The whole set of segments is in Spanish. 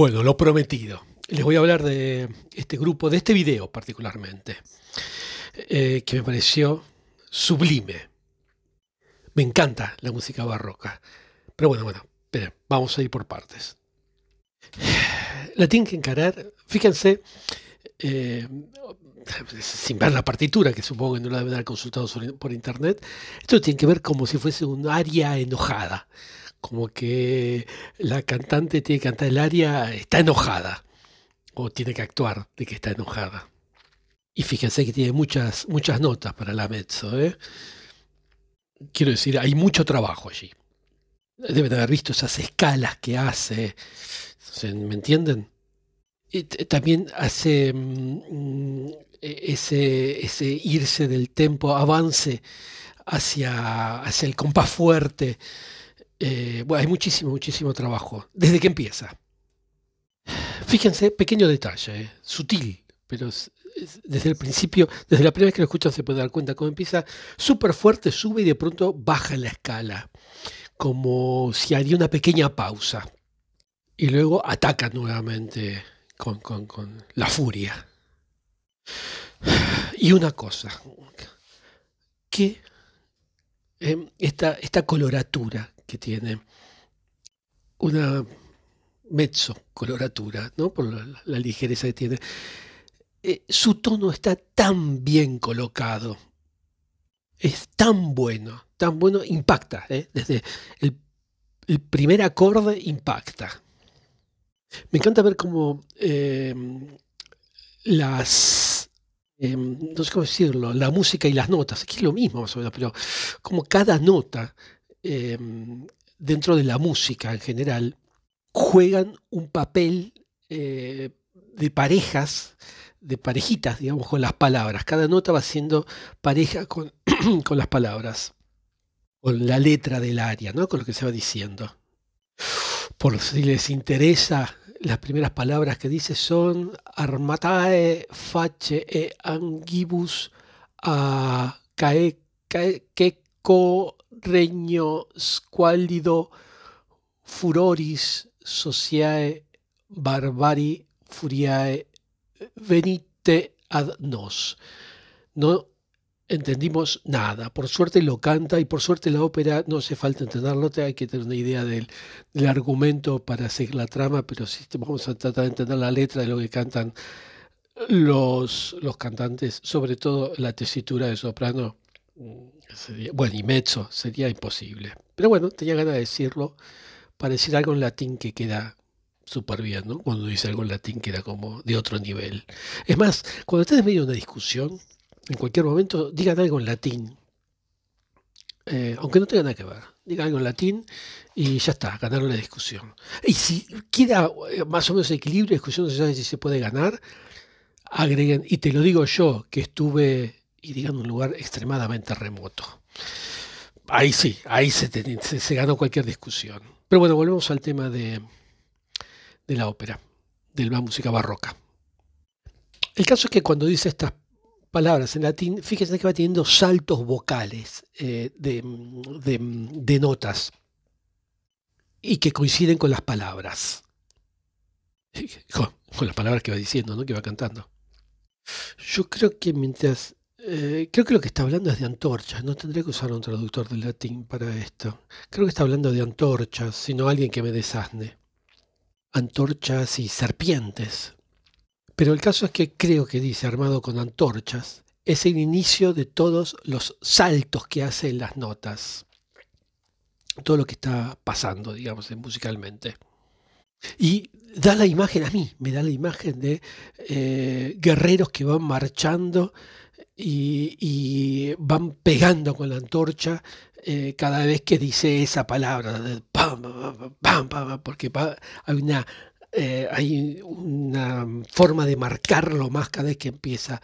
Bueno, lo prometido. Les voy a hablar de este grupo, de este video particularmente, eh, que me pareció sublime. Me encanta la música barroca. Pero bueno, bueno, esperen, vamos a ir por partes. La tienen que encarar, fíjense, eh, sin ver la partitura, que supongo que no la deben haber consultado por internet, esto tiene que ver como si fuese un aria enojada como que la cantante tiene que cantar el aria, está enojada, o tiene que actuar de que está enojada. Y fíjense que tiene muchas, muchas notas para la mezzo. ¿eh? Quiero decir, hay mucho trabajo allí. Deben haber visto esas escalas que hace. ¿Me entienden? Y también hace mm, e-, ese, ese irse del tempo, avance hacia, hacia el compás fuerte. Eh, bueno, hay muchísimo, muchísimo trabajo, desde que empieza. Fíjense, pequeño detalle, eh, sutil, pero desde el principio, desde la primera vez que lo escuchan se puede dar cuenta cómo empieza súper fuerte, sube y de pronto baja la escala, como si haría una pequeña pausa. Y luego ataca nuevamente con, con la furia. Y una cosa, que em, esta, esta coloratura que tiene una mezzo coloratura, ¿no? por la, ligereza que tiene. Eh, su tono está tan bien colocado, es tan bueno, tan bueno, impacta, ¿eh? desde el, primer acorde impacta. Me encanta ver cómo eh, las, no sé cómo decirlo, la música y las notas, que es lo mismo más o menos, pero como cada nota Em, dentro de la música en general, juegan un papel eh, de parejas, de parejitas, digamos, con las palabras. Cada nota va siendo pareja con, con las palabras, con la letra del aria, ¿no? con lo que se va diciendo. Por si les interesa, las primeras palabras que dice son armatae face e angibus a cae, cae, regno squallido furoris sociae barbari furiae venite ad nos. No entendimos nada. Por suerte lo canta y por suerte la ópera no hace falta entenderlo, hay que tener una idea del, argumento para seguir la trama, pero si vamos a tratar de entender la letra de lo que cantan los, los cantantes, sobre todo la tesitura de soprano, bueno, y mezzo sería imposible. Pero bueno, tenía ganas de decirlo para decir algo en latín que queda súper bien, ¿no? Cuando dice algo en latín queda como de otro nivel. Es más, cuando estés en medio de una discusión, en cualquier momento, digan algo en latín. Eh, aunque no tenga nada que ver. Digan algo en latín y ya está, ganaron la discusión. Y si queda eh, más o menos equilibrio, discusión no se sabe si se puede ganar, agreguen, y te lo digo yo, que estuve y digan un lugar extremadamente remoto. Ahí sí, ahí se, se, ganó cualquier discusión. Pero bueno, volvemos al tema de, de la ópera, de la música barroca. El caso es que cuando dice estas palabras en latín, fíjense que va teniendo saltos vocales eh, de, de, notas y que coinciden con las palabras. Con, con, las palabras que va diciendo, ¿no? que va cantando. Yo creo que mientras eh, creo que lo que está hablando es de antorchas. No tendré que usar un traductor de latín para esto. Creo que está hablando de antorchas, sino alguien que me desasne. Antorchas y serpientes. Pero el caso es que creo que dice armado con antorchas. Es el inicio de todos los saltos que hace en las notas. Todo lo que está pasando, digamos, musicalmente. Y da la imagen a mí, me da la imagen de eh, guerreros que van marchando y, van pegando con la antorcha eh, cada vez que dice esa palabra, porque hay una, eh, hay una forma de marcarlo más cada vez que empieza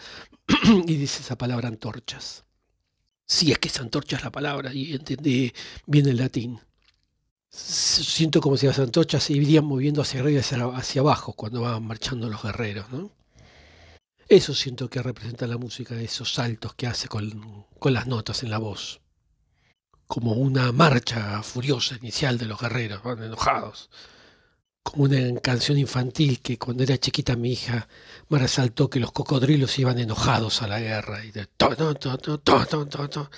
y dice esa palabra antorchas. Si es que es la palabra y entendí bien el latín. Siento como si las antorchas se irían moviendo hacia arriba y hacia, hacia abajo cuando van marchando los guerreros, ¿no? Eso siento que representa la música, esos saltos que hace con, las notas en la voz. Como una marcha furiosa inicial de los guerreros, van enojados, como una canción infantil que cuando era chiquita mi hija me resaltó que los cocodrilos iban enojados a la guerra y de to, to, to, to, to,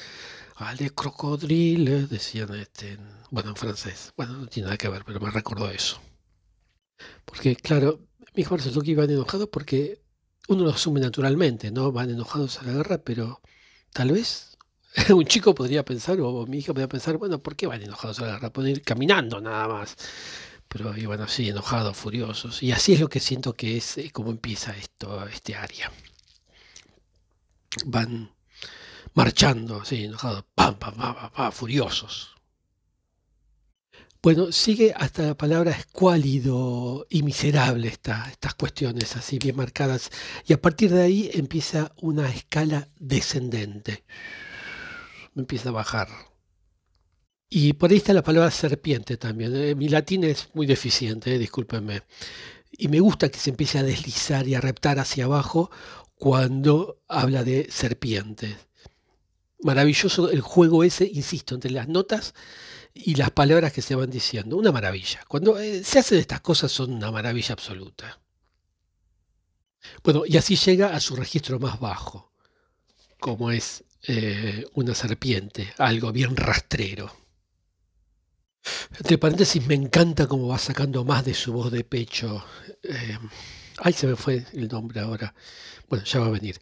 Ale crocodrile, decían este, bueno, en francés. Bueno, no tiene nada que ver, pero me recordó eso. Porque, claro, mi hija me resaltó que iban enojados porque uno lo asume naturalmente, ¿no? Van enojados a la guerra, pero tal vez un chico podría pensar, o mi hija podría pensar, bueno, ¿por qué van enojados a la guerra? Pueden ir caminando nada más pero iban así enojados, furiosos. Y así es lo que siento que es eh, como empieza esto, este área. Van marchando así, enojados, pam, pam, pam, pam, furiosos. Bueno, sigue hasta la palabra escuálido y miserable esta, estas cuestiones así bien marcadas. Y a partir de ahí empieza una escala descendente. Empieza a bajar y por ahí está la palabra serpiente también. ¿eh? Mi latín es muy deficiente, ¿eh? discúlpenme. Y me gusta que se empiece a deslizar y a reptar hacia abajo cuando habla de serpientes. Maravilloso el juego ese, insisto, entre las notas y las palabras que se van diciendo. Una maravilla. Cuando eh, se hacen estas cosas son una maravilla absoluta. Bueno, y así llega a su registro más bajo, como es una serpiente, algo bien rastrero. Entre paréntesis, me encanta cómo va sacando más de su voz de pecho. Eh, ay, se me fue el nombre ahora. Bueno, ya va a venir.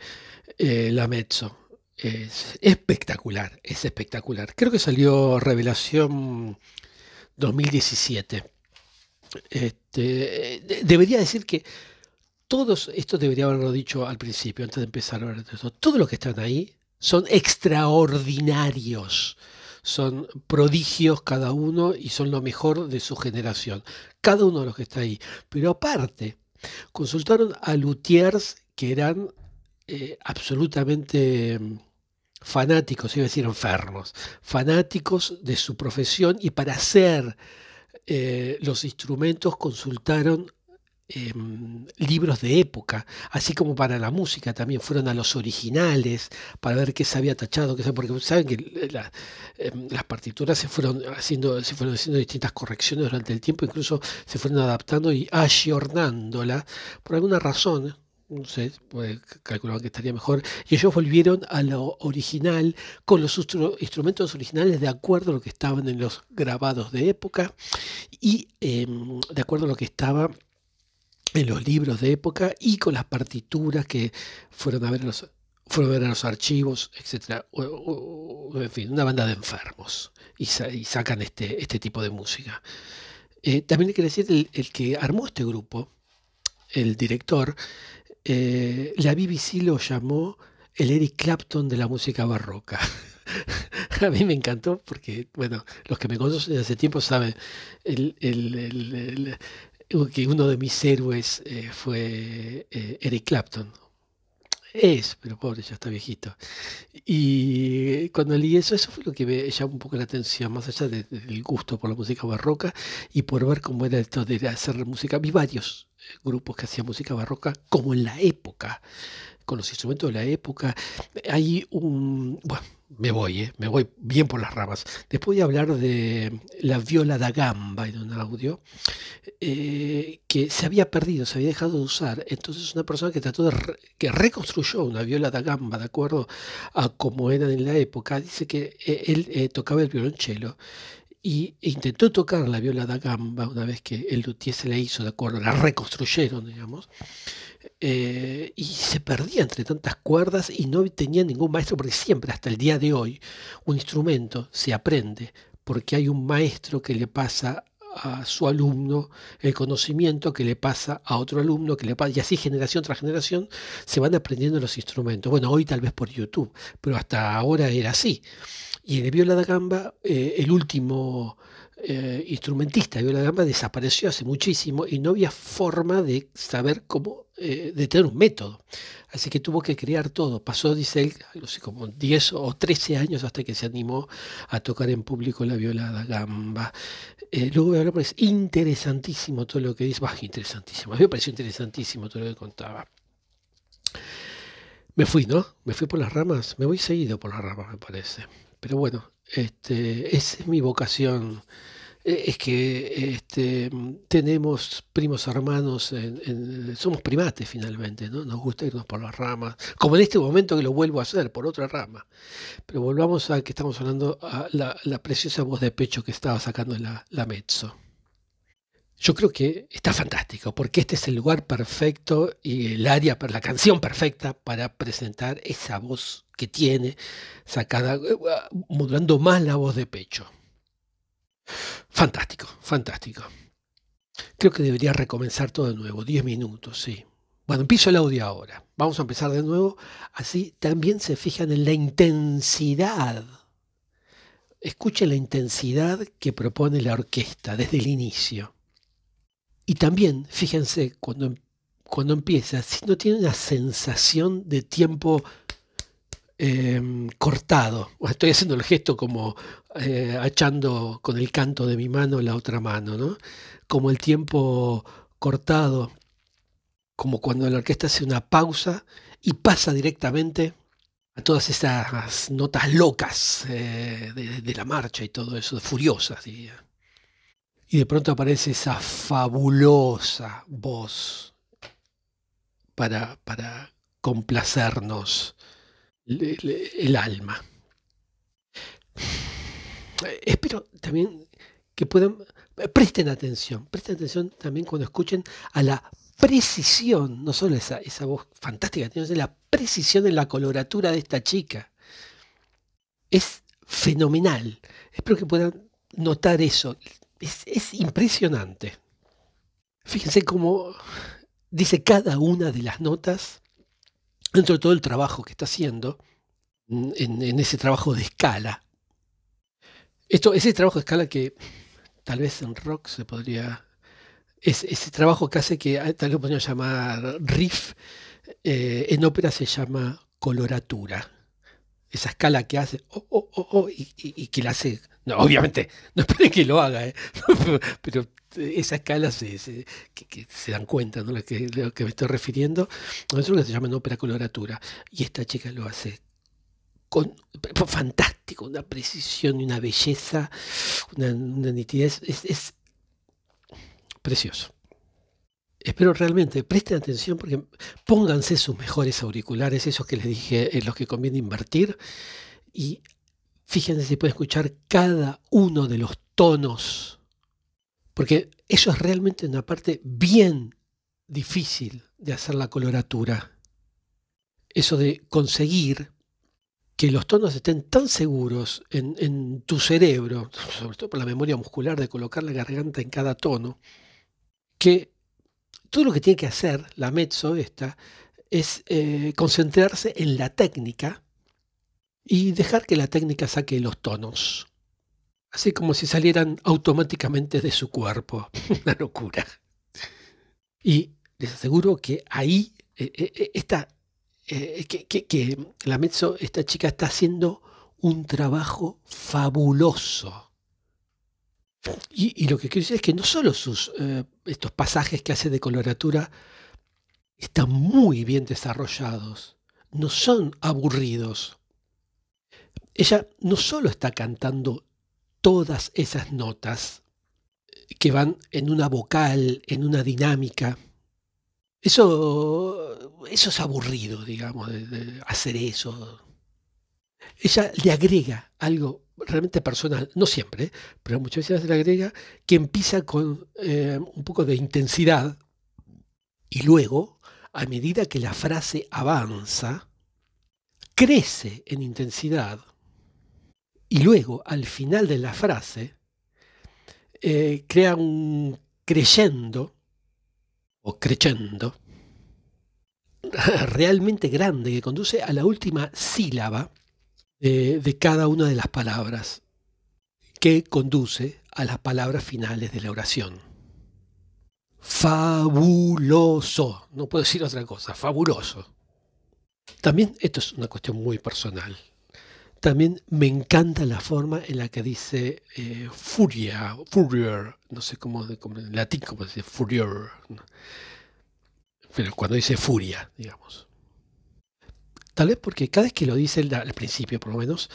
Eh, la Mezzo. Es espectacular, es espectacular. Creo que salió Revelación 2017. Este, debería decir que todos, esto debería haberlo dicho al principio, antes de empezar a hablar de esto, todos los que están ahí son extraordinarios son prodigios cada uno y son lo mejor de su generación, cada uno de los que está ahí. Pero aparte, consultaron a luthiers que eran eh, absolutamente fanáticos, iba a decir enfermos, fanáticos de su profesión y para hacer eh, los instrumentos consultaron Em, libros de época, así como para la música también fueron a los originales para ver qué se había tachado, qué se, porque saben que em, las partituras se fueron haciendo, se fueron haciendo distintas correcciones durante el tiempo, incluso se fueron adaptando y ayornándola por alguna razón. No sé, pues, calculaban que estaría mejor. Y ellos volvieron a lo original, con los instrumentos originales de acuerdo a lo que estaban en los grabados de época y em, de acuerdo a lo que estaba en los libros de época y con las partituras que fueron a ver los, fueron a ver los archivos, etc. en fin, una banda de enfermos y, sacan este, este tipo de música. Eh, también hay que decir, el, que armó este grupo, el director, eh, la BBC lo llamó el Eric Clapton de la música barroca. a mí me encantó porque, bueno, los que me conocen desde hace tiempo saben, que uno de mis héroes eh, fue eh, Eric Clapton. Es, pero pobre, ya está viejito. Y cuando leí eso, eso fue lo que me llamó un poco la atención, más allá del gusto por la música barroca y por ver cómo era esto de hacer música. Vi varios grupos que hacían música barroca, como en la época, con los instrumentos de la época. Hay un. Bueno, me voy, ¿eh? me voy bien por las ramas. Después de hablar de la viola da gamba en un audio, eh, que se había perdido, se había dejado de usar. Entonces una persona que trató de, que reconstruyó una viola da gamba de acuerdo a como era en la época, dice que eh, él tocaba el violonchelo y intentó tocar la viola da gamba una vez que el luthier se la hizo de acuerdo, la reconstruyeron, digamos. Eh, y se perdía entre tantas cuerdas y no tenía ningún maestro, porque siempre, hasta el día de hoy, un instrumento se aprende porque hay un maestro que le pasa a su alumno el conocimiento que le pasa a otro alumno, que le pasa, y así generación tras generación se van aprendiendo los instrumentos. Bueno, hoy tal vez por YouTube, pero hasta ahora era así. Y el viola da gamba, eh, el último eh, instrumentista de viola da gamba desapareció hace muchísimo y no había forma de saber cómo, eh, de tener un método. Así que tuvo que crear todo. Pasó, dice él, no sé, como 10 o 13 años hasta que se animó a tocar en público la viola da gamba. luego voy a hablar, es interesantísimo todo lo que dice. Bah, interesantísimo. A mí me pareció interesantísimo todo lo que contaba. Me fui, ¿no? Me fui por las ramas. Me voy seguido por las ramas, me parece. Pero bueno, este, esa es mi vocación eh, es que este, tenemos primos hermanos, somos primates finalmente, ¿no? Nos gusta irnos por las ramas, como en este momento que lo vuelvo a hacer, por otra rama. Pero volvamos a que estamos hablando, a la, preciosa voz de pecho que estaba sacando la, la mezzo. Yo creo que está fantástico, porque este es el lugar perfecto y el área, la canción perfecta para presentar esa voz que tiene, sacada, eh, modulando más la voz de pecho. Fantástico, fantástico. Creo que debería recomenzar todo de nuevo, 10 minutos, sí. Bueno, empiezo el audio ahora. Vamos a empezar de nuevo. Así también se fijan en la intensidad. Escuchen la intensidad que propone la orquesta desde el inicio. Y también, fíjense, cuando, cuando empieza, si no tiene una sensación de tiempo em, cortado. Estoy haciendo el gesto como eh, achando con el canto de mi mano la otra mano, ¿no? Como el tiempo cortado, como cuando la orquesta hace una pausa y pasa directamente a todas esas notas locas eh, de, la marcha y todo eso, furiosas, y de pronto aparece esa fabulosa voz para complacernos el, alma. Espero también que puedan, presten atención, presten atención también cuando escuchen a la precisión, no solo esa, esa voz fantástica, sino la precisión en la coloratura de esta chica. Es fenomenal. Espero que puedan notar eso, es, impresionante. Fíjense cómo dice cada una de las notas dentro de todo el trabajo que está haciendo en, ese trabajo de escala. Esto, ese trabajo de escala que tal vez en rock se podría. Es, ese trabajo que hace que tal vez podríamos llamar riff, eh, en ópera se llama coloratura. Esa escala que hace oh, oh, oh, oh y, y, que la hace no, obviamente, no esperen que lo haga, ¿eh? pero esa escala se, que, se dan cuenta ¿no? lo que me estoy refiriendo. Es lo que se llama ópera coloratura. Y esta chica lo hace con fantástico, una precisión y una belleza, una, nitidez. Es, precioso. Espero realmente, presten atención porque pónganse sus mejores auriculares, esos que les dije, en los que conviene invertir, y Fíjense si pueden escuchar cada uno de los tonos, porque eso es realmente una parte bien difícil de hacer la coloratura. Eso de conseguir que los tonos estén tan seguros en, tu cerebro, sobre todo por la memoria muscular de colocar la garganta en cada tono, que todo lo que tiene que hacer la mezzo esta es eh, concentrarse en la técnica y dejar que la técnica saque los tonos, así como si salieran automáticamente de su cuerpo. Una locura. Y les aseguro que ahí eh, eh, eh, está, que, la mezzo, esta chica está haciendo un trabajo fabuloso. Y, lo que quiero decir es que no solo sus, estos pasajes que hace de coloratura están muy bien desarrollados, no son aburridos, ella no solo está cantando todas esas notas que van en una vocal, en una dinámica. Eso, eso es aburrido, digamos, de, hacer eso. Ella le agrega algo realmente personal, no siempre, pero muchas veces le agrega que empieza con eh, un poco de intensidad y luego, a medida que la frase avanza, crece en intensidad y luego, al final de la frase, eh, crea un creyendo o crescendo realmente grande que conduce a la última sílaba de cada una de las palabras, que conduce a las palabras finales de la oración. Fabuloso, no puedo decir otra cosa, fabuloso. También esto es una cuestión muy personal. También me encanta la forma en la que dice eh, furia, furier, no sé cómo, en latín cómo dice furier, pero cuando dice furia, digamos. Tal vez porque cada vez que lo dice al principio, por lo menos,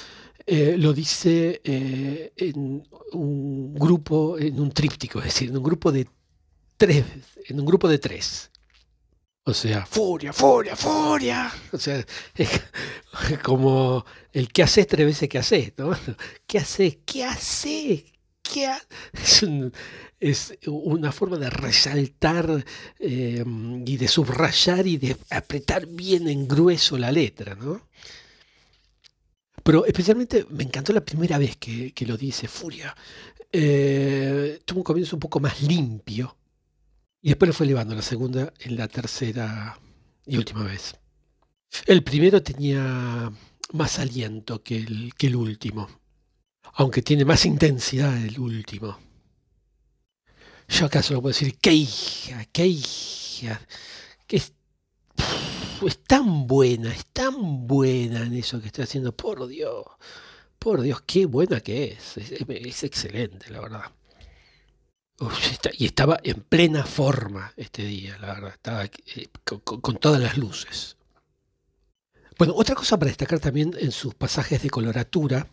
eh, lo dice eh, en un grupo, en un tríptico, es decir, en un grupo de tres, en un grupo de tres. O sea, furia, furia, furia. O sea, es como el que haces tres veces que haces, ¿no? ¿Qué haces? ¿Qué haces? ¿Qué es, es, una forma de resaltar eh, y de subrayar y de apretar bien en grueso la letra, ¿no? Pero especialmente me encantó la primera vez que, lo dice, Furia. Eh, tuvo un comienzo un poco más limpio. Y después lo fue elevando la segunda, en la tercera y última vez. El primero tenía más aliento que el, último, aunque tiene más intensidad el último. Yo acaso lo puedo decir, qué hija, qué hija, que es tan buena, es tan buena en eso que está haciendo. Por Dios, por Dios, qué buena que es. Es, excelente, la verdad. Y estaba en plena forma este día, la verdad. Estaba eh, con, todas las luces. Bueno, otra cosa para destacar también en sus pasajes de coloratura,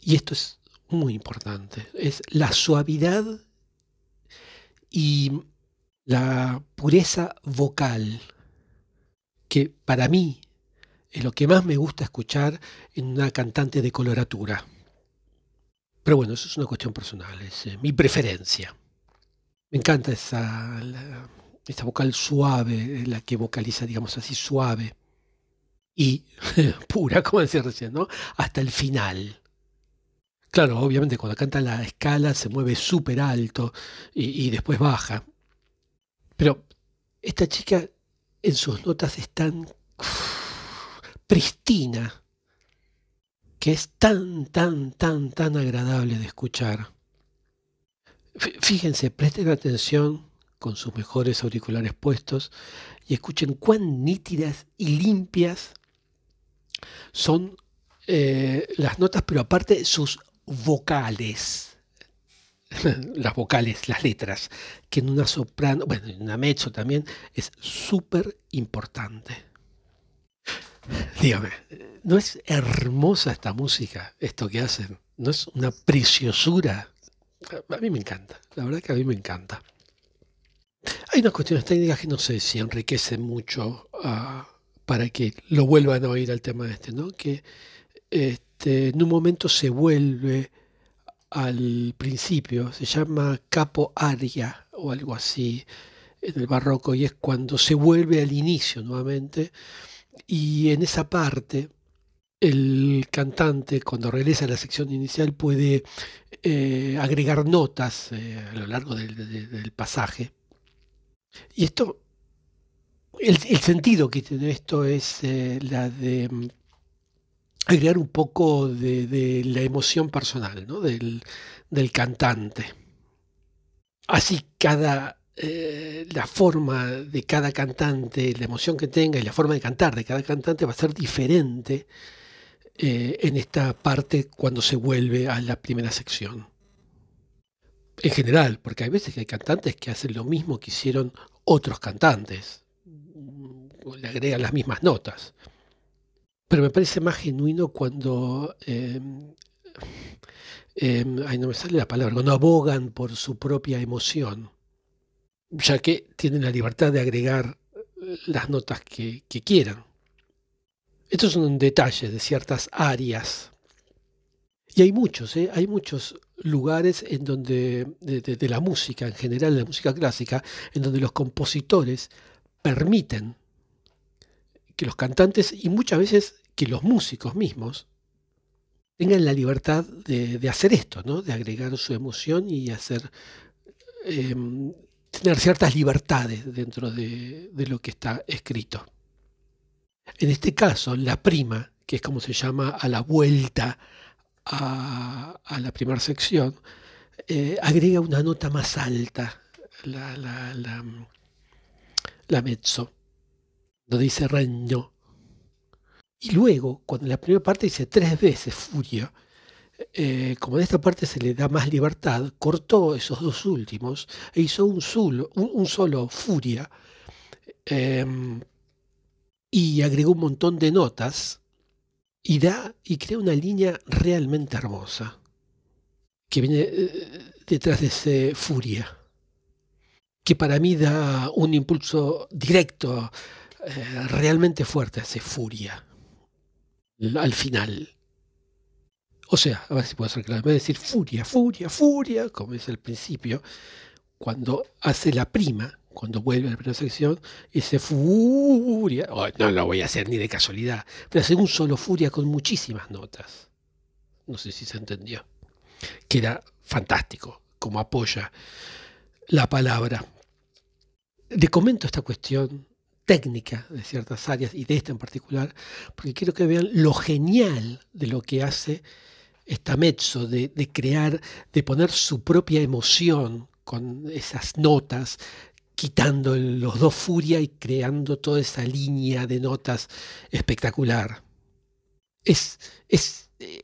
y esto es muy importante, es la suavidad y la pureza vocal que para mí es lo que más me gusta escuchar en una cantante de coloratura. Pero bueno, eso es una cuestión personal, es eh, mi preferencia. Me encanta esa, vocal suave, la que vocaliza, digamos así, suave y pura, como decía recién, ¿no? Hasta el final. Claro, obviamente cuando canta la escala se mueve súper alto y después baja. Pero esta chica en sus notas es tan pristina, que es tan, tan, tan, tan agradable de escuchar. Fíjense, presten atención con sus mejores auriculares puestos y escuchen cuán nítidas y limpias son eh, las notas, pero aparte sus vocales. las vocales, las letras, que en una soprano, bueno, en una mezzo también, es súper importante. Dígame, ¿no es hermosa esta música, esto que hacen? ¿No es una preciosura? A mí me encanta, la verdad que a mí me encanta. Hay unas cuestiones técnicas que no sé si enriquecen mucho ah, para que lo vuelvan a oír al tema este, ¿no? Que este, en un momento se vuelve al principio, se llama capo aria o algo así en el barroco y es cuando se vuelve al inicio nuevamente y en esa parte el cantante cuando regresa a la sección inicial puede eh, agregar notas eh, a lo largo del, pasaje y esto el, sentido que tiene esto es eh, la de agregar un poco de, la emoción personal ¿no? del, cantante. Así cada eh, la forma de cada cantante, la emoción que tenga y la forma de cantar de cada cantante va a ser diferente eh, en esta parte cuando se vuelve a la primera sección. En general, porque hay veces que hay cantantes que hacen lo mismo que hicieron otros cantantes, le agregan las mismas notas. Pero me parece más genuino cuando, ay, no me sale la palabra, cuando abogan por su propia emoción, ya que tienen la libertad de agregar las notas que, quieran. Estos son detalles de ciertas áreas. Y hay muchos, ¿eh? hay muchos lugares en donde, de, de la música, en general de la música clásica, en donde los compositores permiten que los cantantes y muchas veces que los músicos mismos tengan la libertad de, hacer esto, ¿no? de agregar su emoción y hacer em, tener ciertas libertades dentro de, lo que está escrito. En este caso, la prima, que es como se llama a la vuelta a, la primera sección, eh, agrega una nota más alta, la, la, la, la mezzo no dice reño. Y luego, cuando en la primera parte dice tres veces furia, eh, como en esta parte se le da más libertad, cortó esos dos últimos e hizo un solo, un, solo furia em, y agregó un montón de notas y da y crea una línea realmente hermosa que viene eh, detrás de ese furia, que para mí da un impulso directo, eh, realmente fuerte a ese furia, al final. O sea, a ver si puedo ser claro, voy a decir furia, furia, furia, como es el principio, cuando hace la prima, cuando vuelve a la primera sección, ese furia, no lo voy a hacer ni de casualidad, pero hace un solo furia con muchísimas notas. No sé si se entendió. Que era fantástico, como apoya la palabra. Le comento esta cuestión técnica de ciertas áreas y de esta en particular, porque quiero que vean lo genial de lo que hace esta mezzo, de, de crear, de poner su propia emoción con esas notas, quitando los dos furia y creando toda esa línea de notas espectacular. Es, es eh,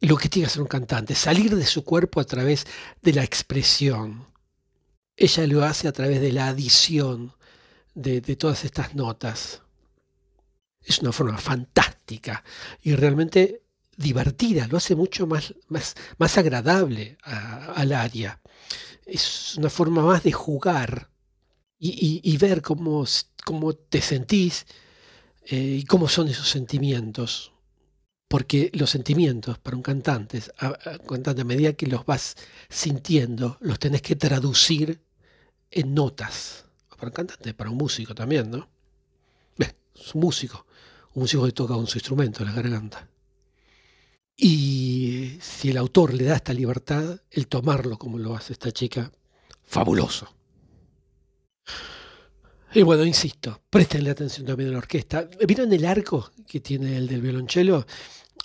lo que tiene que hacer un cantante, salir de su cuerpo a través de la expresión. Ella lo hace a través de la adición de, de todas estas notas. Es una forma fantástica y realmente divertida, lo hace mucho más, más, más agradable al área. Es una forma más de jugar y, ver cómo, cómo, te sentís eh, y cómo son esos sentimientos. Porque los sentimientos para un cantante, a, cantante, a medida que los vas sintiendo, los tenés que traducir en notas. Para un cantante, para un músico también, ¿no? Es un músico, un músico que toca con su instrumento, la garganta. Y si el autor le da esta libertad, el tomarlo como lo hace esta chica, fabuloso. Y bueno, insisto, prestenle atención también a la orquesta. ¿Vieron el arco que tiene el del violonchelo?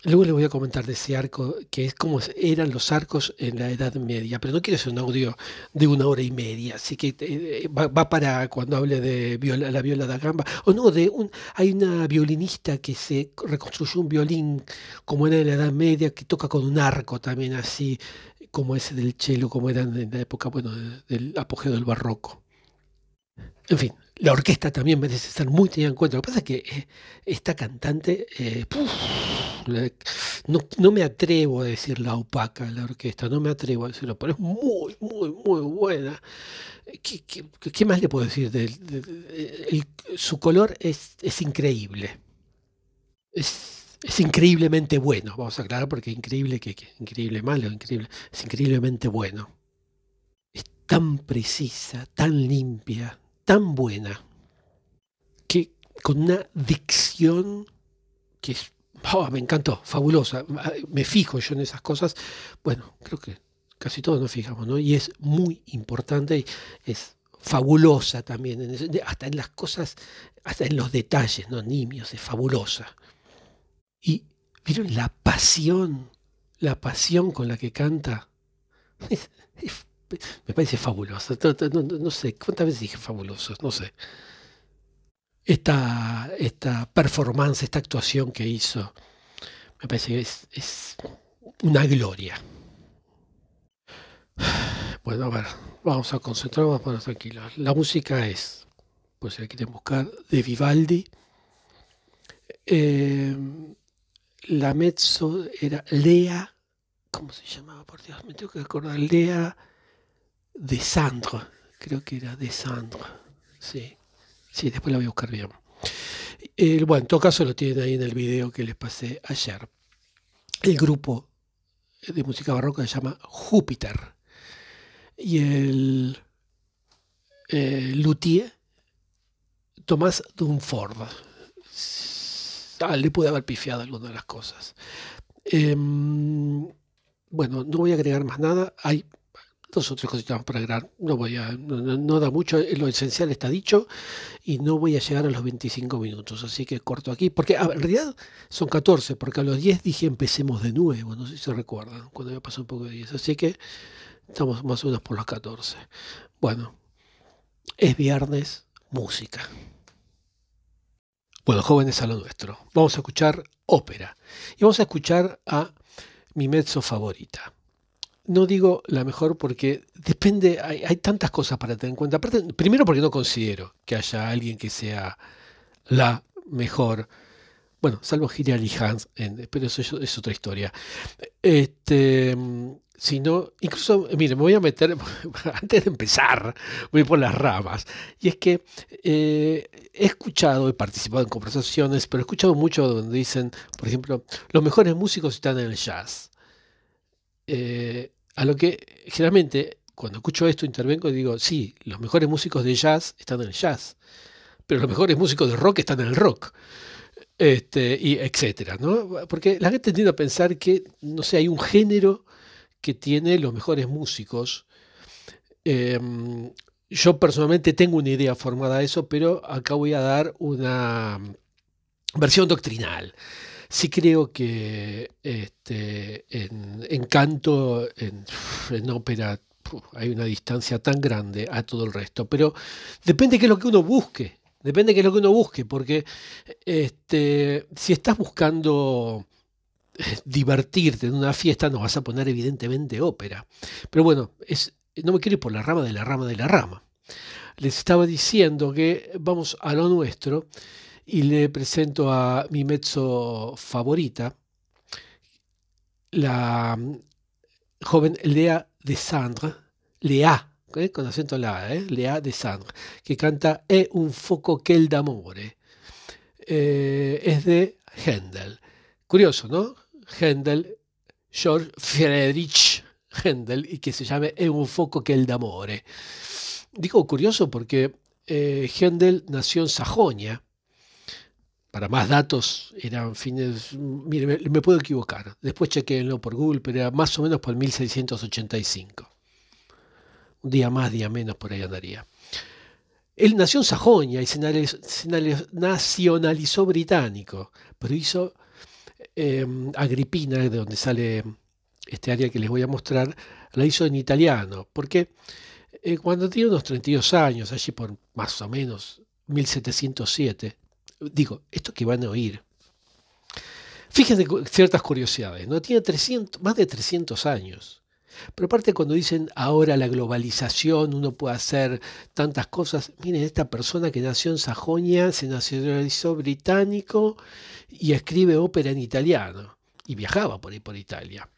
Luego les voy a comentar de ese arco, que es como eran los arcos en la Edad Media, pero no quiero hacer un audio de una hora y media, así que eh, va, para cuando hable de la viola da gamba, o no, de un, hay una violinista que se reconstruyó un violín como era en la Edad Media, que toca con un arco también así, como ese del cello, como era en la época, bueno, del apogeo del barroco. En fin, la orquesta también merece ser muy tenida en cuenta. Lo que pasa es que eh, esta cantante, eh, no, me atrevo a decir la opaca, la orquesta, no me atrevo a decirlo, pero es muy, muy, muy buena. ¿Qué, más le puedo decir? su color es, increíble. Es, increíblemente bueno, vamos a aclarar porque increíble que, increíble malo, increíble, es increíblemente bueno. Es tan precisa, tan limpia, tan buena que con una dicción que es, oh, me encantó, fabulosa. Me fijo yo en esas cosas. Bueno, creo que casi todos nos fijamos, ¿no? Y es muy importante y es fabulosa también, hasta en las cosas, hasta en los detalles, ¿no? Nimios, es fabulosa. Y vieron la pasión, la pasión con la que canta. es me parece fabuloso. No, sé, ¿cuántas veces dije fabuloso? No sé. Esta, esta performance, esta actuación que hizo, me parece que es, una gloria. Bueno, a ver, vamos a concentrarnos para tranquilos. La música es, pues si la quieren buscar, de Vivaldi. Eh, la mezzo era Lea, ¿cómo se llamaba? Por Dios, me tengo que acordar. Lea de Sandre, creo que era de Sandre, sí, sí, después la voy a buscar bien. bueno, en todo caso lo tienen ahí en el video que les pasé ayer. El grupo de música barroca se llama Júpiter y el, luthier Tomás Dunford. Ah, le pude haber pifiado alguna de las cosas. Em, bueno, no voy a agregar más nada. Hay dos o tres cositas para agregar. No voy a, no, da mucho, lo esencial está dicho y no voy a llegar a los 25 minutos, así que corto aquí, porque en realidad son 14, porque a los 10 dije empecemos de nuevo, no sé si se recuerdan, cuando me pasó un poco de 10, así que estamos más o menos por los 14. Bueno, es viernes, música. Bueno, jóvenes a lo nuestro. Vamos a escuchar ópera y vamos a escuchar a mi mezzo favorita no digo la mejor porque depende, hay, tantas cosas para tener en cuenta. primero porque no considero que haya alguien que sea la mejor Bueno, salvo Hilary Hans, pero eso es, otra historia. Este, si no, incluso, mire, me voy a meter, antes de empezar, voy por las ramas. Y es que eh, he escuchado, he participado en conversaciones, pero he escuchado mucho donde dicen, por ejemplo, los mejores músicos están en el jazz. Eh, a lo que generalmente, cuando escucho esto, intervengo y digo, sí, los mejores músicos de jazz están en el jazz, pero los mejores músicos de rock están en el rock este, etcétera, ¿no? Porque la gente tiende a pensar que, no sé, hay un género que tiene los mejores músicos. Em, yo personalmente tengo una idea formada de eso, pero acá voy a dar una versión doctrinal. Sí creo que este, en, canto, en, ópera, hay una distancia tan grande a todo el resto, pero depende de qué es lo que uno busque. Depende de qué es lo que uno busque, porque este, si estás buscando eh, divertirte en una fiesta, no vas a poner evidentemente ópera. Pero bueno, no me quiero ir por la rama de la rama de la rama. Les estaba diciendo que vamos a lo nuestro y le presento a mi mezzo favorita, la mm, joven Lea de Sandre, Lea ¿eh? con acento la ¿eh? Lea de Sandre, que canta E un foco quel d'amore. Eh, es de Händel. Curioso, ¿no? Händel, George Friedrich Händel, y que se llame E un foco quel d'amore. Digo curioso porque eh, Händel nació en Sajonia. Para más datos, eran fines. Mire, me, puedo equivocar. Después chequeenlo por Google, pero era más o menos por 1685 un día más, día menos, por ahí andaría. Él nació en Sajonia y se nacionalizó británico, pero hizo em, Agripina, de donde sale este área que les voy a mostrar, la hizo en italiano, porque eh, cuando tenía unos 32 años, allí por más o menos 1707, digo, esto que van a oír, fíjense ciertas curiosidades, ¿no? Tiene 300, más de 300 años. Pero aparte cuando dicen ahora la globalización, uno puede hacer tantas cosas, miren, esta persona que nació en Sajonia, se nacionalizó británico y escribe ópera en italiano y viajaba por ahí por Italia.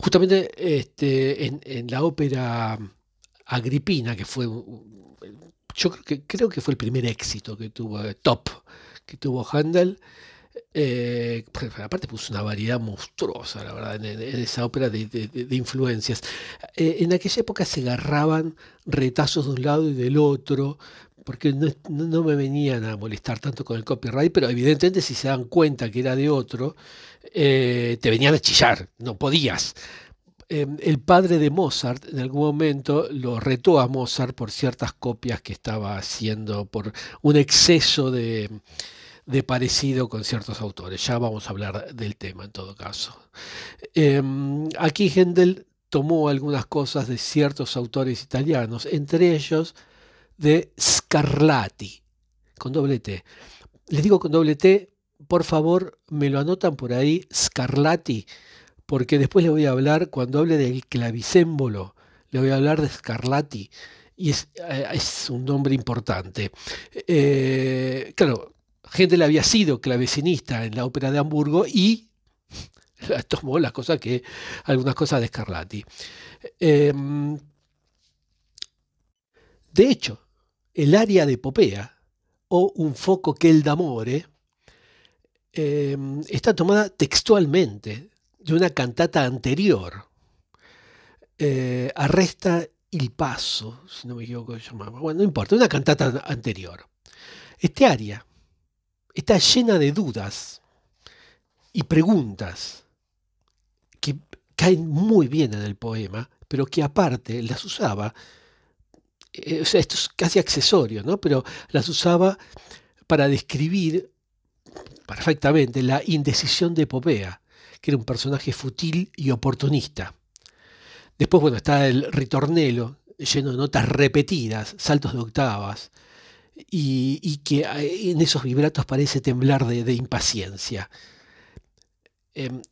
Justamente este, en, la ópera Agripina, que fue, yo creo que, creo que fue el primer éxito que tuvo, top, que tuvo Handel, eh, aparte puso una variedad monstruosa, la verdad, en, esa ópera de, influencias. Eh, en aquella época se agarraban retazos de un lado y del otro, porque no, me venían a molestar tanto con el copyright, pero evidentemente si se dan cuenta que era de otro, eh, te venían a chillar, no podías. El padre de Mozart en algún momento lo retó a Mozart por ciertas copias que estaba haciendo, por un exceso de, de parecido con ciertos autores. Ya vamos a hablar del tema en todo caso. Em, aquí Händel tomó algunas cosas de ciertos autores italianos, entre ellos de Scarlatti, con doble T. Les digo con doble T, por favor, me lo anotan por ahí, Scarlatti, porque después le voy a hablar, cuando hable del clavicémbolo, le voy a hablar de Scarlatti, y es, eh, un nombre importante. Eh, claro, le había sido clavecinista en la ópera de Hamburgo y tomó las cosas que, algunas cosas de Scarlatti. Em, de hecho, el área de Popea, o un foco que el d'amore, em, está tomada textualmente de una cantata anterior. Eh, arresta il paso, si no me equivoco, llamaba. Bueno, no importa, una cantata anterior. Este área está llena de dudas y preguntas que caen muy bien en el poema, pero que aparte las usaba, eh, o sea, esto es casi accesorio, ¿no? Pero las usaba para describir perfectamente la indecisión de Popea, que era un personaje fútil y oportunista. Después, bueno, está el ritornelo, lleno de notas repetidas, saltos de octavas, y, que en esos vibratos parece temblar de, impaciencia. Em,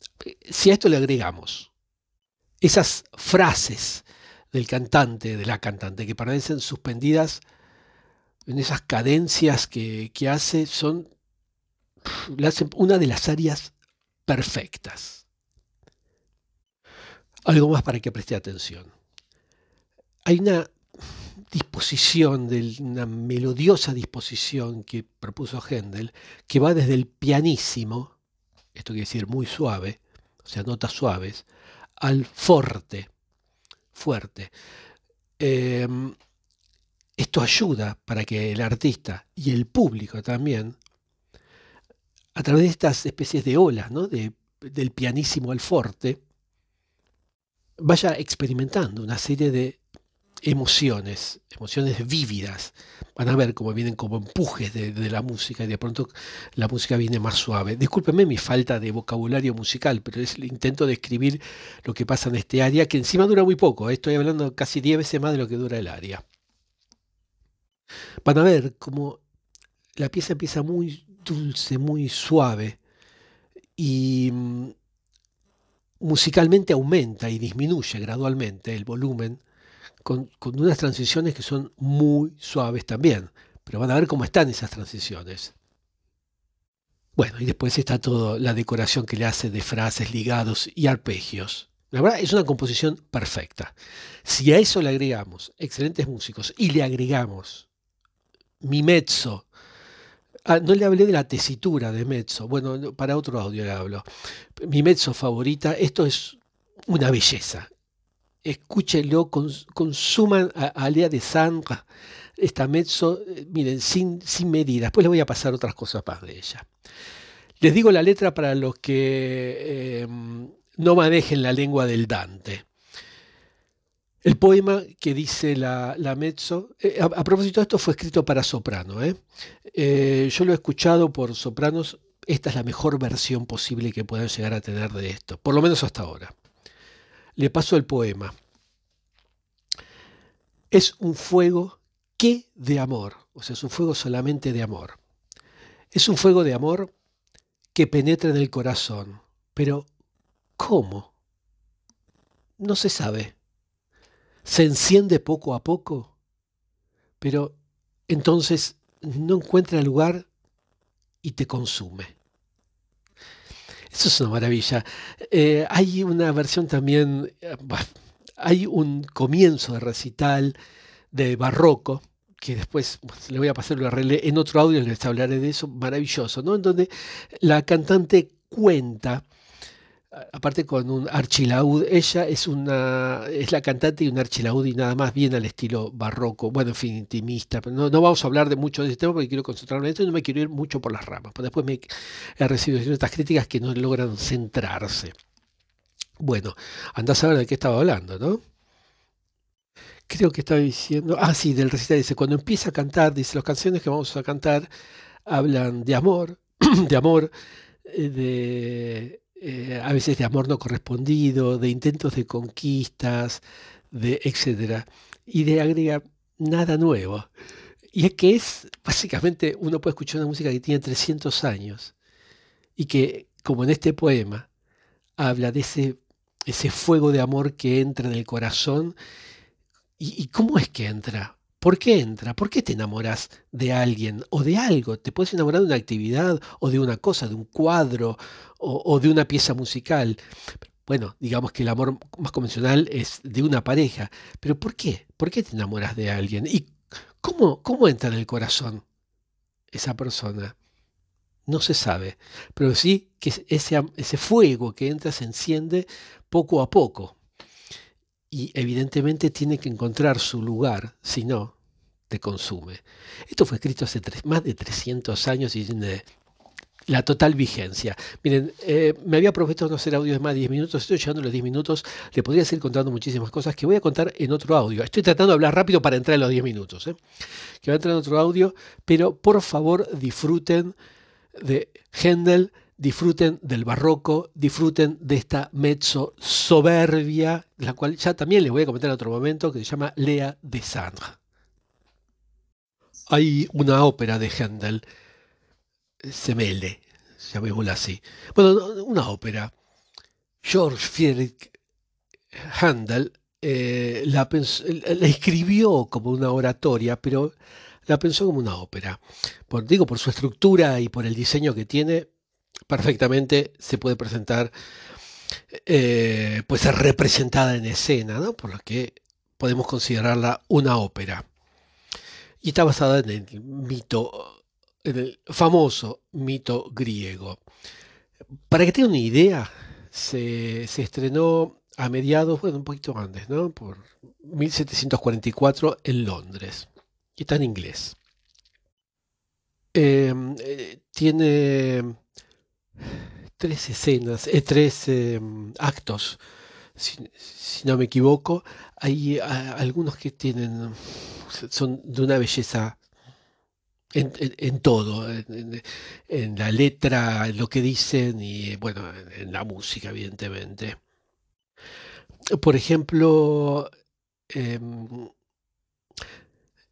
si a esto le agregamos esas frases del cantante, de la cantante, que parecen suspendidas en esas cadencias que, hace, son una de las áreas perfectas. Algo más para que preste atención. Hay una disposición, de una melodiosa disposición que propuso Händel, que va desde el pianísimo, esto quiere decir muy suave, o sea, notas suaves, al forte, fuerte. Em, esto ayuda para que el artista y el público también, a través de estas especies de olas, ¿no? del pianísimo al forte, vaya experimentando una serie de emociones, emociones vívidas. Van a ver cómo vienen como empujes de, la música y de pronto la música viene más suave. Discúlpeme mi falta de vocabulario musical, pero es el intento de escribir lo que pasa en este área, que encima dura muy poco. ¿eh? Estoy hablando casi 10 veces más de lo que dura el área. Van a ver cómo la pieza empieza muy dulce, muy suave y mm, musicalmente aumenta y disminuye gradualmente el volumen con, unas transiciones que son muy suaves también, pero van a ver cómo están esas transiciones. Bueno, y después está toda la decoración que le hace de frases, ligados y arpegios. La verdad es una composición perfecta. Si a eso le agregamos excelentes músicos y le agregamos mi mezzo, ah, no le hablé de la tesitura de mezzo, bueno, para otro audio le hablo. Mi mezzo favorita, esto es una belleza escúchenlo, consuman a, Alea de Sandra, esta mezzo, eh, miren, sin, sin medida. Después les voy a pasar otras cosas más de ella. Les digo la letra para los que em, no manejen la lengua del Dante. El poema que dice la, mezzo, eh, a, propósito de esto fue escrito para soprano. ¿eh? yo lo he escuchado por sopranos, esta es la mejor versión posible que puedan llegar a tener de esto, por lo menos hasta ahora le paso el poema. Es un fuego que de amor, o sea, es un fuego solamente de amor. Es un fuego de amor que penetra en el corazón. Pero, ¿cómo? No se sabe. Se enciende poco a poco, pero entonces no encuentra lugar y te consume. Eso es una maravilla. Eh, hay una versión también, eh, hay un comienzo de recital de barroco, que después le voy a pasar el URL en otro audio, les hablaré de eso, maravilloso, ¿no? En donde la cantante cuenta aparte con un archilaud, ella es una es la cantante y un archilaud y nada más bien al estilo barroco, bueno, en fin, intimista. No, no vamos a hablar de mucho de este tema porque quiero concentrarme en esto y no me quiero ir mucho por las ramas. Pues después me he recibido ciertas críticas que no logran centrarse. Bueno, andás a ver de qué estaba hablando, ¿no? Creo que estaba diciendo, ah, sí, del recital, dice, cuando empieza a cantar, dice, las canciones que vamos a cantar hablan de amor, de amor, eh, de eh, a veces de amor no correspondido, de intentos de conquistas, de etcétera, y de agregar nada nuevo. Y es que es, básicamente, uno puede escuchar una música que tiene 300 años y que, como en este poema, habla de ese, ese fuego de amor que entra en el corazón. ¿Y cómo es que entra? ¿Por qué entra? ¿Por qué te enamoras de alguien o de algo? Te puedes enamorar de una actividad o de una cosa, de un cuadro o, de una pieza musical. Bueno, digamos que el amor más convencional es de una pareja. Pero ¿por qué? ¿Por qué te enamoras de alguien? ¿Y cómo, cómo entra en el corazón esa persona? No se sabe. Pero sí que ese, ese fuego que entra se enciende poco a poco. Y evidentemente tiene que encontrar su lugar, si no, te consume. Esto fue escrito hace más de 300 años y tiene la total vigencia. Miren, eh, me había propuesto no hacer audios más de 10 minutos, estoy llegando a los 10 minutos, le podría seguir contando muchísimas cosas que voy a contar en otro audio. Estoy tratando de hablar rápido para entrar en los 10 minutos, ¿eh? que va a entrar en otro audio, pero por favor disfruten de Händel, disfruten del barroco, disfruten de esta mezzo soberbia, la cual ya también les voy a comentar en otro momento, que se llama Lea de Sandre. Hay una ópera de Händel, Semele, llamémosla así. Bueno, una ópera. George Friedrich Händel eh, la, escribió como una oratoria, pero la pensó como una ópera. Por, digo, por su estructura y por el diseño que tiene, perfectamente se puede presentar, eh, puede ser representada en escena, ¿no? por lo que podemos considerarla una ópera. Y está basada en el mito, en el famoso mito griego. Para que tengan una idea, se, se estrenó a mediados, bueno, un poquito antes, ¿no? Por 1744 en Londres. Y está en inglés. Em, eh, tiene tres escenas, eh, tres em, actos, si, no me equivoco. Hay algunos que tienen, son de una belleza en, todo, en, la letra, en lo que dicen y bueno, en, la música, evidentemente. Por ejemplo, em,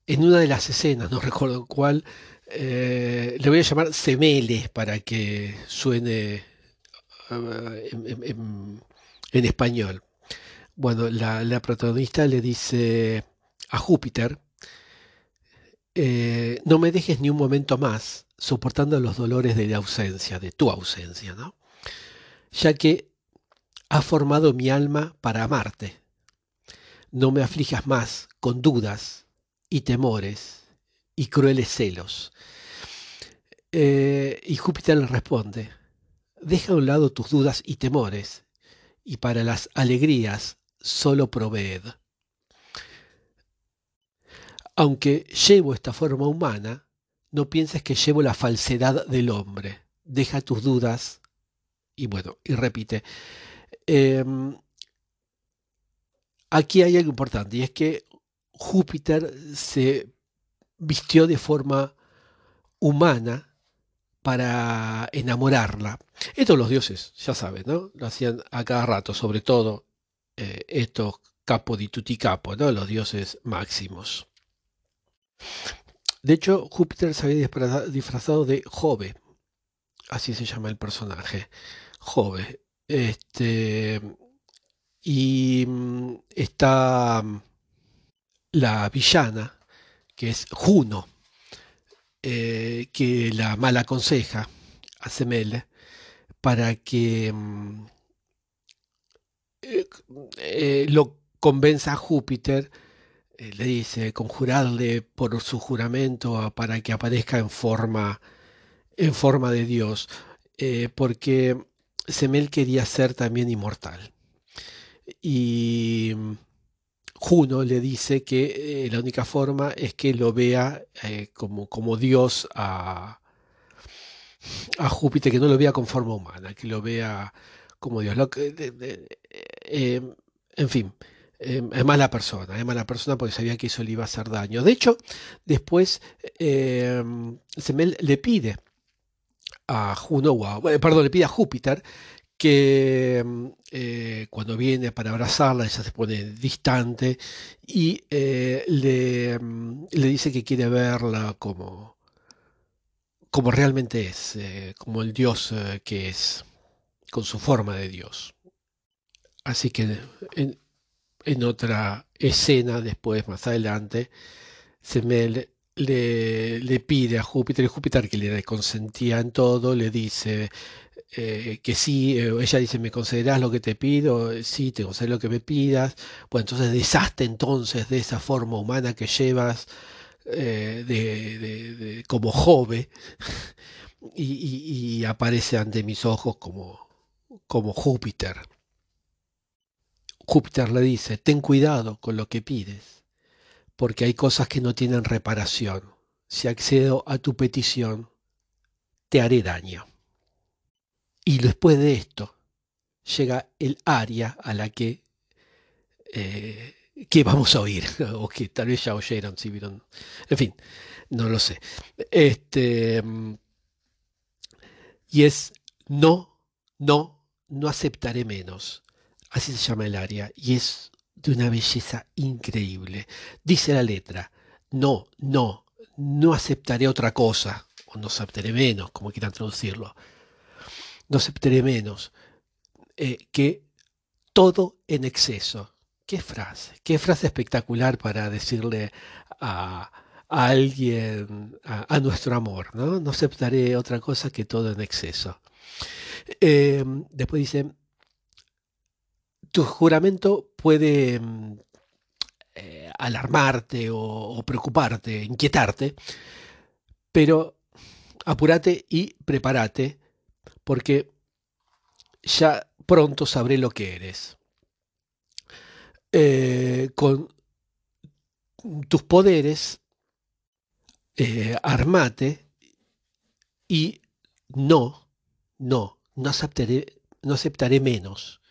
en una de las escenas, no recuerdo cuál, eh, le voy a llamar Semele para que suene eh, en, español. Bueno, la, protagonista le dice a Júpiter, eh, no me dejes ni un momento más soportando los dolores de la ausencia, de tu ausencia, ¿no? Ya que has formado mi alma para amarte. No me aflijas más con dudas y temores y crueles celos. Eh, y Júpiter le responde, deja a un lado tus dudas y temores, y para las alegrías solo proveed. Aunque llevo esta forma humana, no pienses que llevo la falsedad del hombre. Deja tus dudas. Y bueno, y repite. Em, aquí hay algo importante, y es que Júpiter se vistió de forma humana para enamorarla. Esto los dioses, ya saben, ¿no? Lo hacían a cada rato, sobre todo eh, estos capo di tutti capo, ¿no? Los dioses máximos. De hecho, Júpiter se había disfrazado de Jove, así se llama el personaje, Jove. Este, y mm, está mm, la villana, que es Juno, eh, que la mal aconseja a Semele para que mm, eh, eh, lo convenza a Júpiter, le dice conjurarle por su juramento para que aparezca en forma, en forma de Dios, porque Semel quería ser también inmortal. Y Juno le dice que eh, la única forma es que lo vea eh, como, como, Dios a, a, Júpiter, que no lo vea con forma humana, que lo vea como Dios. Eh, en fin, es mala persona, es mala persona porque sabía que eso le iba a hacer daño. De hecho, después Semel le pide a Juno, perdón, le pide a Júpiter que mm, eh, cuando viene para abrazarla ella se pone distante y eh, le, mm, le, dice que quiere verla como, como realmente es, eh, como el Dios que es, con su forma de Dios. Así que en, otra escena, después, más adelante, se me le, le, pide a Júpiter, y Júpiter que le consentía en todo, le dice, eh, que sí, eh, ella dice, ¿me concederás lo que te pido? Eh, sí, te concederé lo que me pidas. Bueno, entonces deshazte entonces de esa forma humana que llevas de, como jove y, aparece ante mis ojos como, como Júpiter. Júpiter le dice, ten cuidado con lo que pides, porque hay cosas que no tienen reparación. Si accedo a tu petición, te haré daño. Y después de esto llega el aria a la que, eh, que vamos a oír, o que tal vez ya oyeron, si vieron. En fin, no lo sé. Este, y es no, no, no aceptaré menos. Así se llama el aria. Y es de una belleza increíble. Dice la letra, no, no, no aceptaré otra cosa, o no aceptaré menos, como quieran traducirlo no aceptaré menos eh, que todo en exceso. Qué frase, qué frase espectacular para decirle a, alguien, a, nuestro amor, ¿no? No aceptaré otra cosa que todo en exceso. Em, después dice, tu juramento puede mm, eh, alarmarte o, preocuparte, inquietarte, pero apúrate y prepárate, porque ya pronto sabré lo que eres. Eh, con tus poderes, eh, armate y no, no, no aceptaré, no aceptaré menos.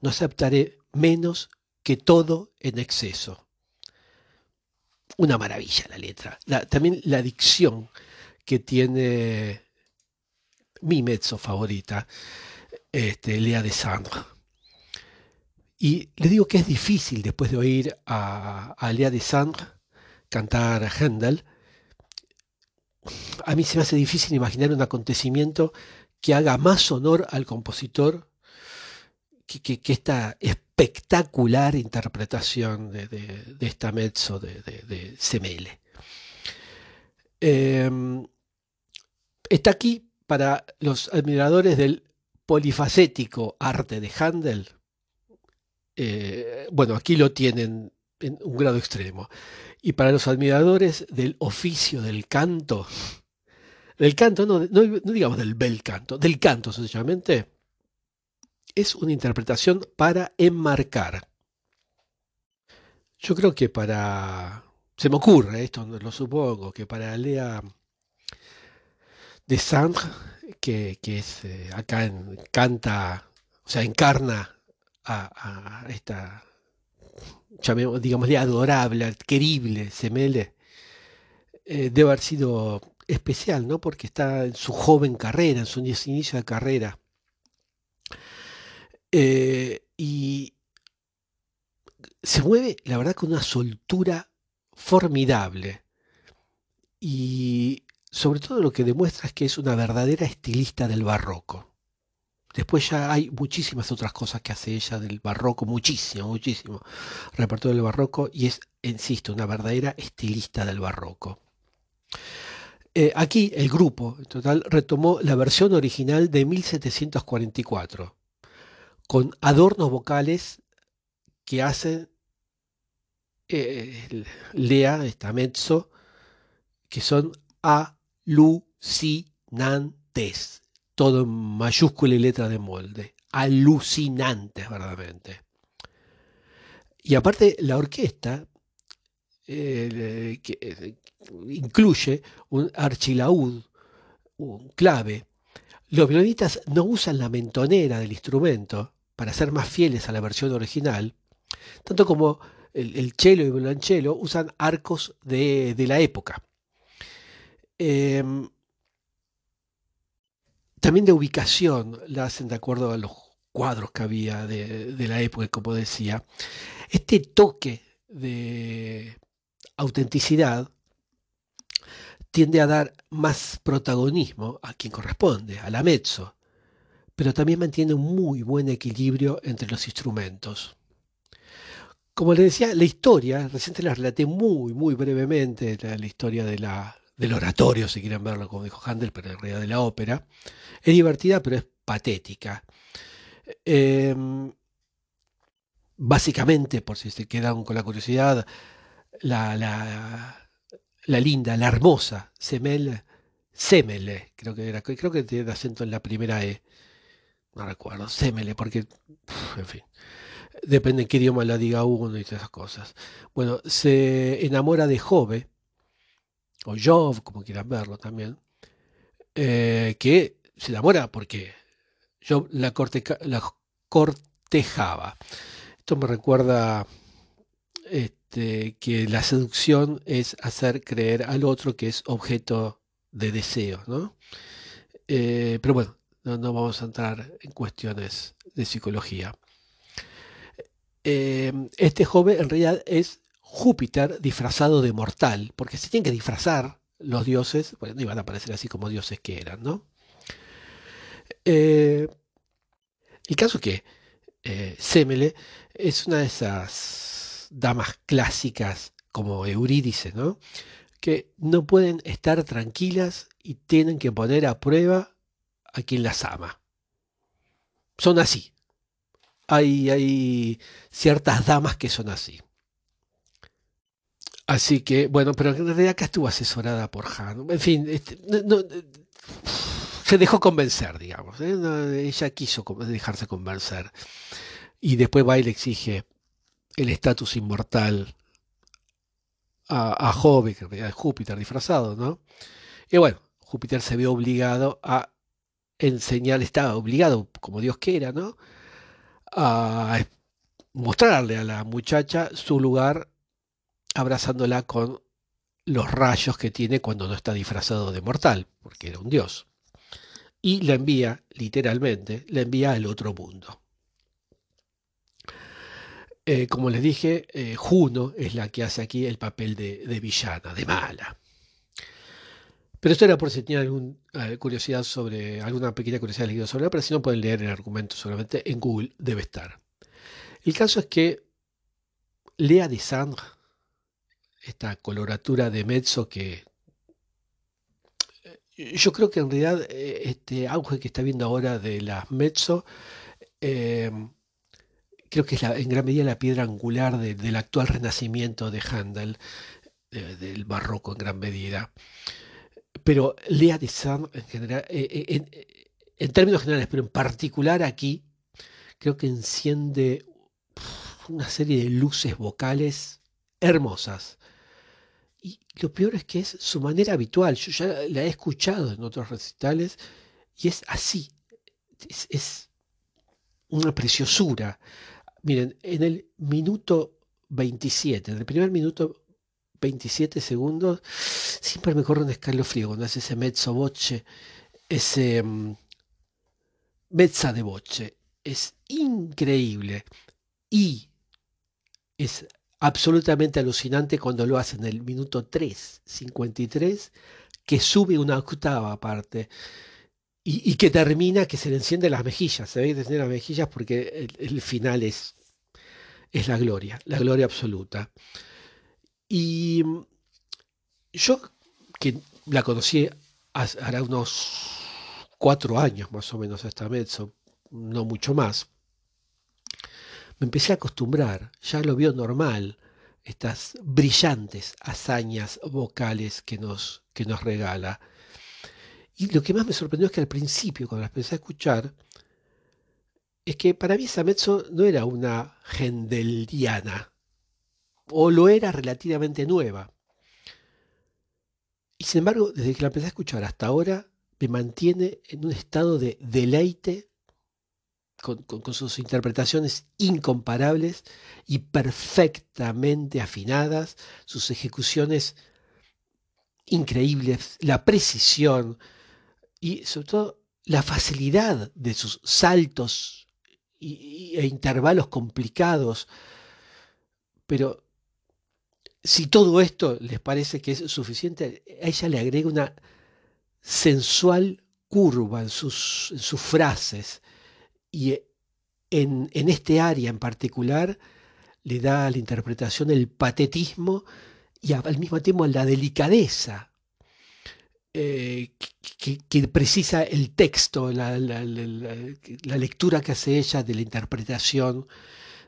No aceptaré menos que todo en exceso. Una maravilla la letra. también la dicción que tiene mi mezzo favorita, este, Lea de Sandra. Y le digo que es difícil después de oír a, a Lea de Sandre cantar a Händel. A mí se me hace difícil imaginar un acontecimiento que haga más honor al compositor que, esta espectacular interpretación de, esta mezzo de, Semele. Em, está aquí para los admiradores del polifacético arte de Handel. Eh, bueno, aquí lo tienen en un grado extremo. Y para los admiradores del oficio del canto, del canto, no, no digamos del bel canto, del canto sencillamente, es una interpretación para enmarcar. Yo creo que para, se me ocurre, esto lo supongo, que para Lea de Sandre, que, es eh, acá canta, o sea, encarna a, esta, digámosle, adorable, querible Semele, eh, debe haber sido especial, ¿no? Porque está en su joven carrera, en su inicio de carrera. Eh, y se mueve, la verdad, con una soltura formidable. Y sobre todo lo que demuestra es que es una verdadera estilista del barroco. Después ya hay muchísimas otras cosas que hace ella del barroco, muchísimo, muchísimo repertorio del barroco, y es, insisto, una verdadera estilista del barroco. Eh, aquí el grupo, en total, retomó la versión original de 1744 con adornos vocales que hacen eh, Lea, esta mezzo, que son alucinantes, todo en mayúscula y letra de molde, alucinantes verdaderamente. Y aparte la orquesta eh, que, eh, incluye un archilaúd, un clave. Los violinistas no usan la mentonera del instrumento, para ser más fieles a la versión original, tanto como el, cello y el violonchelo usan arcos de, la época. Em, también de ubicación la hacen de acuerdo a los cuadros que había de, la época, como decía. Este toque de autenticidad tiende a dar más protagonismo a quien corresponde, a la mezzo, pero también mantiene un muy buen equilibrio entre los instrumentos. Como les decía, la historia, recién te la relaté muy, muy brevemente, la, historia de la, del oratorio, si quieren verlo, como dijo Handel, pero en realidad de la ópera, es divertida, pero es patética. Em, básicamente, por si se quedan con la curiosidad, la, la, linda, la hermosa Semel, Semele, creo que era, creo que tiene acento en la primera E, no recuerdo, Semele, porque, en fin, depende en qué idioma la diga uno y todas esas cosas. Bueno, se enamora de Jove, o Jove, como quieran verlo también, eh, que se enamora porque yo la, cortejaba. Esto me recuerda este, que la seducción es hacer creer al otro que es objeto de deseo, ¿no? Eh, pero bueno, no, vamos a entrar en cuestiones de psicología. Em, este joven en realidad es Júpiter disfrazado de mortal, porque se tienen que disfrazar los dioses, bueno, no iban a aparecer así como dioses que eran, ¿no? Eh, el caso es que eh, Semele es una de esas damas clásicas como Eurídice, ¿no? que no pueden estar tranquilas y tienen que poner a prueba a quien las ama. Son así. Hay, hay ciertas damas que son así. Así que, bueno, pero en realidad acá estuvo asesorada por Han. En fin, este, se dejó convencer, digamos. ¿eh? ella quiso dejarse convencer. Y después va y le exige el estatus inmortal a, a Jove, que en realidad es Júpiter disfrazado, ¿no? Y bueno, Júpiter se ve obligado a enseñar, estaba obligado, como Dios quiera, ¿no? A mostrarle a la muchacha su lugar abrazándola con los rayos que tiene cuando no está disfrazado de mortal, porque era un dios. Y la envía, literalmente, la envía al otro mundo. Eh, como les dije, eh, Juno es la que hace aquí el papel de, villana, de mala. Pero esto era por si tenían alguna eh, curiosidad sobre, alguna pequeña curiosidad leído sobre la pero si no pueden leer el argumento solamente en Google, debe estar. El caso es que Lea de Sandre esta coloratura de mezzo que eh, yo creo que en realidad eh, este auge que está viendo ahora de las mezzo em, creo que es en gran medida la piedra angular del actual renacimiento de Handel, del barroco en gran medida. Pero Lea de Sand en general, eh, en, términos generales, pero en particular aquí, creo que enciende una serie de luces vocales hermosas. Y lo peor es que es su manera habitual. Yo ya la he escuchado en otros recitales y es así. Es, una preciosura. Miren, en el minuto 27, en el primer minuto 27 segundos, siempre me corre un escalofrío cuando hace ese mezzo voce, ese um, mezza de voce. Es increíble. Y es absolutamente alucinante cuando lo hace en el minuto 3, 53, que sube una octava aparte y, que termina que se le enciende las mejillas, se ve que se las mejillas porque el, final es, es la gloria, la gloria absoluta. Y yo que la conocí hará unos cuatro años más o menos esta mezzo, no mucho más, me empecé a acostumbrar, ya lo vio normal, estas brillantes hazañas vocales que nos, que nos regala. Y lo que más me sorprendió es que al principio, cuando las empecé a escuchar, es que para mí esa mezzo no era una gendeliana, o lo era relativamente nueva. Y sin embargo, desde que la empecé a escuchar hasta ahora, me mantiene en un estado de deleite con, sus interpretaciones incomparables y perfectamente afinadas, sus ejecuciones increíbles, la precisión y sobre todo la facilidad de sus saltos e intervalos complicados. Pero si todo esto les parece que es suficiente, a ella le agrega una sensual curva en sus, en sus frases, y en, este área en particular le da a la interpretación el patetismo y al mismo tiempo la delicadeza eh, que, precisa el texto, la, lectura que hace ella de la interpretación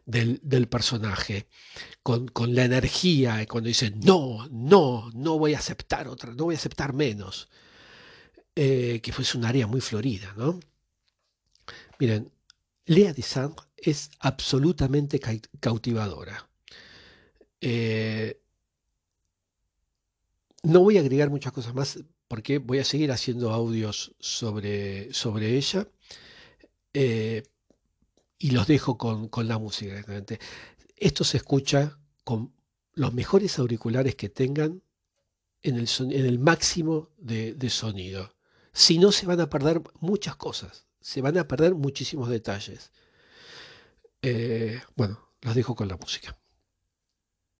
del, personaje, con, la energía, cuando dice, no, no, no voy a aceptar otra, no voy a aceptar menos, eh, que fue un área muy florida, ¿no? Miren, Lea de Sand es absolutamente cautivadora. Eh, no voy a agregar muchas cosas más porque voy a seguir haciendo audios sobre, sobre ella eh, y los dejo con, la música. Esto se escucha con los mejores auriculares que tengan en el, en el máximo de, de sonido. Si no, se van a perder muchas cosas se van a perder muchísimos detalles. Eh, bueno, los dejo con la música.